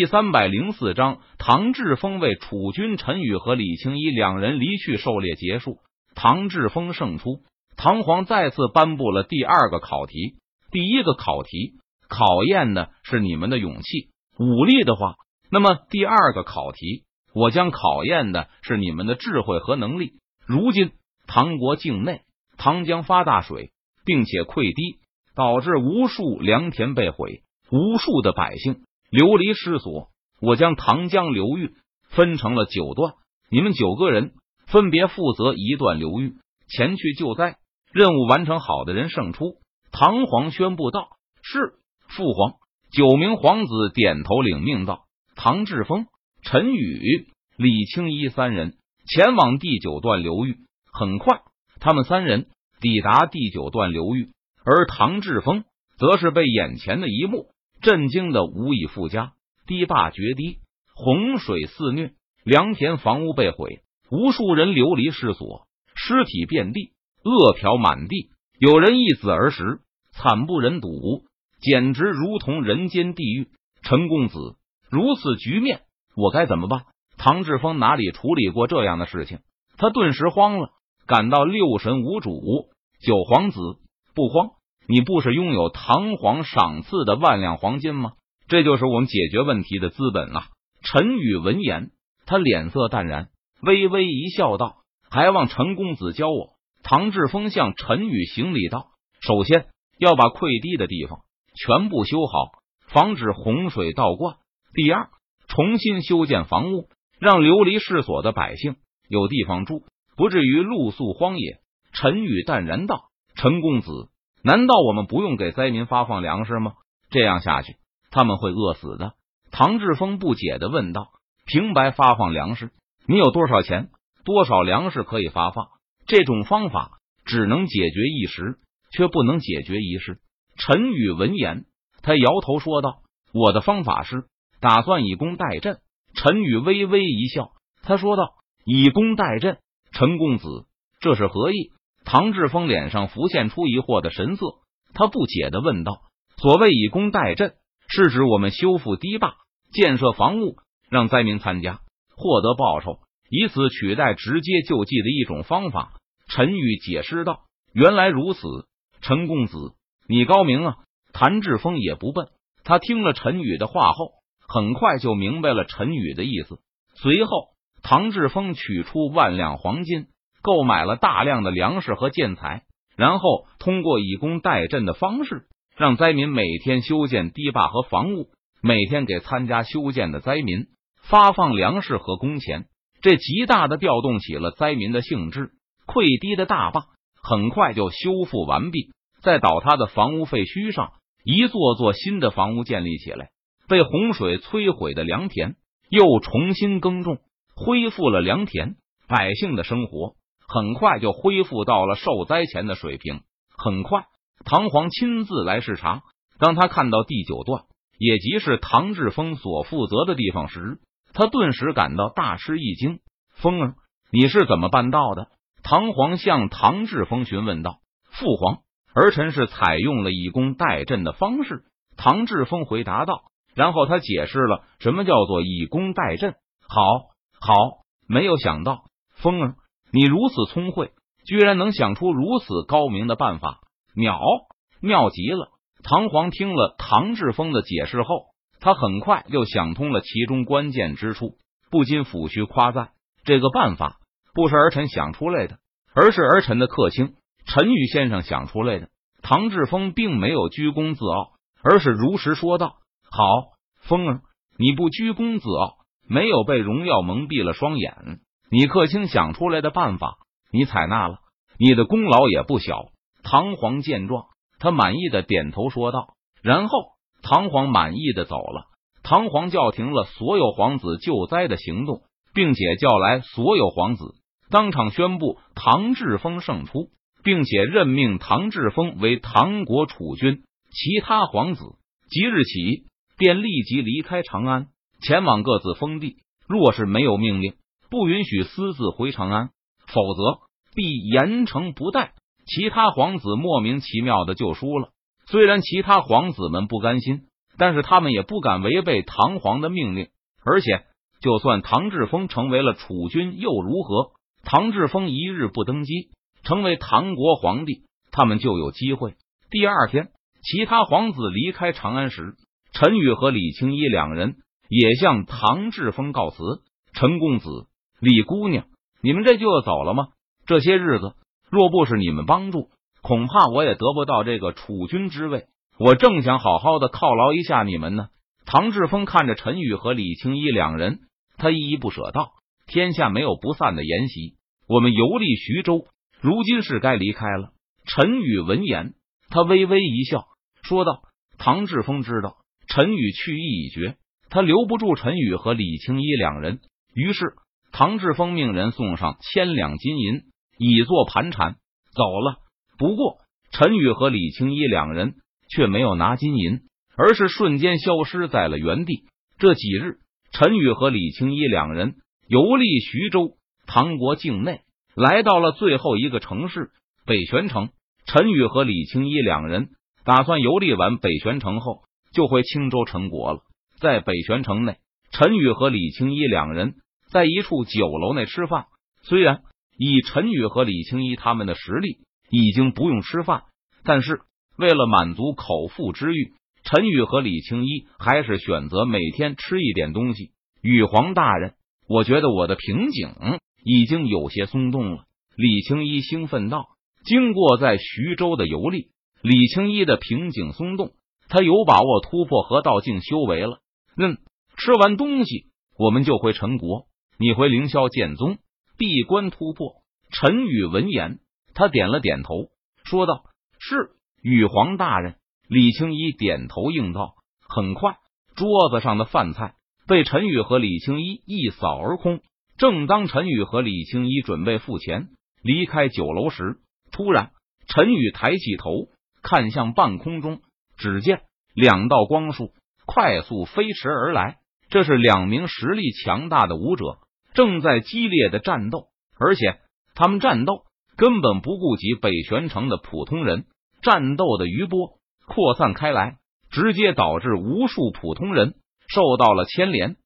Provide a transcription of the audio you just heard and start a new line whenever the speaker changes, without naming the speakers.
第三百零四章，唐志峰为楚军陈宇和李青衣两人离去狩猎结束，唐志峰胜出。唐皇再次颁布了第二个考题，第一个考题考验的是你们的勇气、武力的话，那么第二个考题我将考验的是你们的智慧和能力。如今唐国境内唐江发大水，并且溃堤，导致无数良田被毁，无数的百姓。流离失所，我将唐江流域分成了九段，你们九个人分别负责一段流域，前去救灾。任务完成好的人胜出。唐皇宣布道：“是父皇。”九名皇子点头领命道：“唐志峰、陈宇、李青衣三人前往第九段流域。很快，他们三人抵达第九段流域，而唐志峰则是被眼前的一幕。”震惊的无以复加，堤坝决堤，洪水肆虐，良田房屋被毁，无数人流离失所，尸体遍地，饿殍满地，有人一死而食，惨不忍睹，简直如同人间地狱。陈公子，如此局面，我该怎么办？唐志峰哪里处理过这样的事情？他顿时慌了，感到六神无主。九皇子，不慌。你不是拥有唐皇赏赐的万两黄金吗？这就是我们解决问题的资本啊！陈宇闻言，他脸色淡然，微微一笑，道：“还望陈公子教我。”唐志峰向陈宇行礼道：“首先要把溃堤的地方全部修好，防止洪水倒灌；第二，重新修建房屋，让流离失所的百姓有地方住，不至于露宿荒野。”陈宇淡然道：“陈公子。”难道我们不用给灾民发放粮食吗？这样下去，他们会饿死的。唐志峰不解的问道：“平白发放粮食，你有多少钱？多少粮食可以发放？这种方法只能解决一时，却不能解决一世。”陈宇闻言，他摇头说道：“我的方法是打算以工代赈。”陈宇微微一笑，他说道：“以工代赈，陈公子，这是何意？”唐志峰脸上浮现出疑惑的神色，他不解的问道：“所谓以工代赈，是指我们修复堤坝、建设房屋，让灾民参加，获得报酬，以此取代直接救济的一种方法。”陈宇解释道：“原来如此，陈公子，你高明啊！”谭志峰也不笨，他听了陈宇的话后，很快就明白了陈宇的意思。随后，唐志峰取出万两黄金。购买了大量的粮食和建材，然后通过以工代赈的方式，让灾民每天修建堤坝和房屋，每天给参加修建的灾民发放粮食和工钱。这极大的调动起了灾民的兴致。溃堤的大坝很快就修复完毕，在倒塌的房屋废墟上，一座座新的房屋建立起来。被洪水摧毁的良田又重新耕种，恢复了良田，百姓的生活。很快就恢复到了受灾前的水平。很快，唐皇亲自来视察。当他看到第九段，也即是唐志峰所负责的地方时，他顿时感到大吃一惊。峰儿，你是怎么办到的？唐皇向唐志峰询问道。父皇，儿臣是采用了以工代赈的方式。唐志峰回答道。然后他解释了什么叫做以工代赈。好，好，没有想到，峰儿。你如此聪慧，居然能想出如此高明的办法，妙妙极了！唐皇听了唐志峰的解释后，他很快又想通了其中关键之处，不禁抚须夸赞：这个办法不是儿臣想出来的，而是儿臣的客卿陈宇先生想出来的。唐志峰并没有居功自傲，而是如实说道：“好，峰儿，你不居功自傲，没有被荣耀蒙蔽了双眼。”你客卿想出来的办法，你采纳了，你的功劳也不小。唐皇见状，他满意的点头说道。然后，唐皇满意的走了。唐皇叫停了所有皇子救灾的行动，并且叫来所有皇子，当场宣布唐志峰胜出，并且任命唐志峰为唐国储君。其他皇子即日起便立即离开长安，前往各自封地。若是没有命令。不允许私自回长安，否则必严惩不贷。其他皇子莫名其妙的就输了。虽然其他皇子们不甘心，但是他们也不敢违背唐皇的命令。而且，就算唐志峰成为了储君，又如何？唐志峰一日不登基，成为唐国皇帝，他们就有机会。第二天，其他皇子离开长安时，陈宇和李青衣两人也向唐志峰告辞：“陈公子，李姑娘，你们这就要走了吗？这些日子，若不是你们帮助，恐怕我也得不到这个储君之位。我正想好好的犒劳一下你们呢。”唐志峰看着陈宇和李青衣两人，他依依不舍道：“天下没有不散的筵席。”我们游历徐州，如今是该离开了。陈宇闻言，他微微一笑，说道：“唐志峰知道陈宇去意已决，他留不住陈宇和李青衣两人。于是，唐志峰命人送上千两金银，以作盘缠，走了。不过，陈宇和李青衣两人却没有拿金银，而是瞬间消失在了原地。这几日，陈宇和李青衣两人游历徐州。唐国境内来到了最后一个城市北玄城，陈宇和李青衣两人打算游历完北玄城后就回青州陈国了。在北玄城内，陈宇和李青衣两人在一处酒楼内吃饭。虽然以陈宇和李青衣他们的实力已经不用吃饭，但是为了满足口腹之欲，陈宇和李青衣还是选择每天吃一点东西。羽皇大人，我觉得我的瓶颈。已经有些松动了，李青衣兴奋道：“经过在徐州的游历，李青衣的瓶颈松动，他有把握突破河道境修为了。嗯，吃完东西，我们就回陈国，你回凌霄剑宗闭关突破。”陈宇闻言，他点了点头，说道：“是，羽皇大人。”李青衣点头应道。很快，桌子上的饭菜被陈宇和李青衣一扫而空。正当陈宇和李青衣准备付钱离开酒楼时，突然陈宇抬起头看向半空中，只见两道光束快速飞驰而来。这是两名实力强大的武者正在激烈的战斗，而且他们战斗根本不顾及北玄城的普通人。战斗的余波扩散开来，直接导致无数普通人受到了牵连。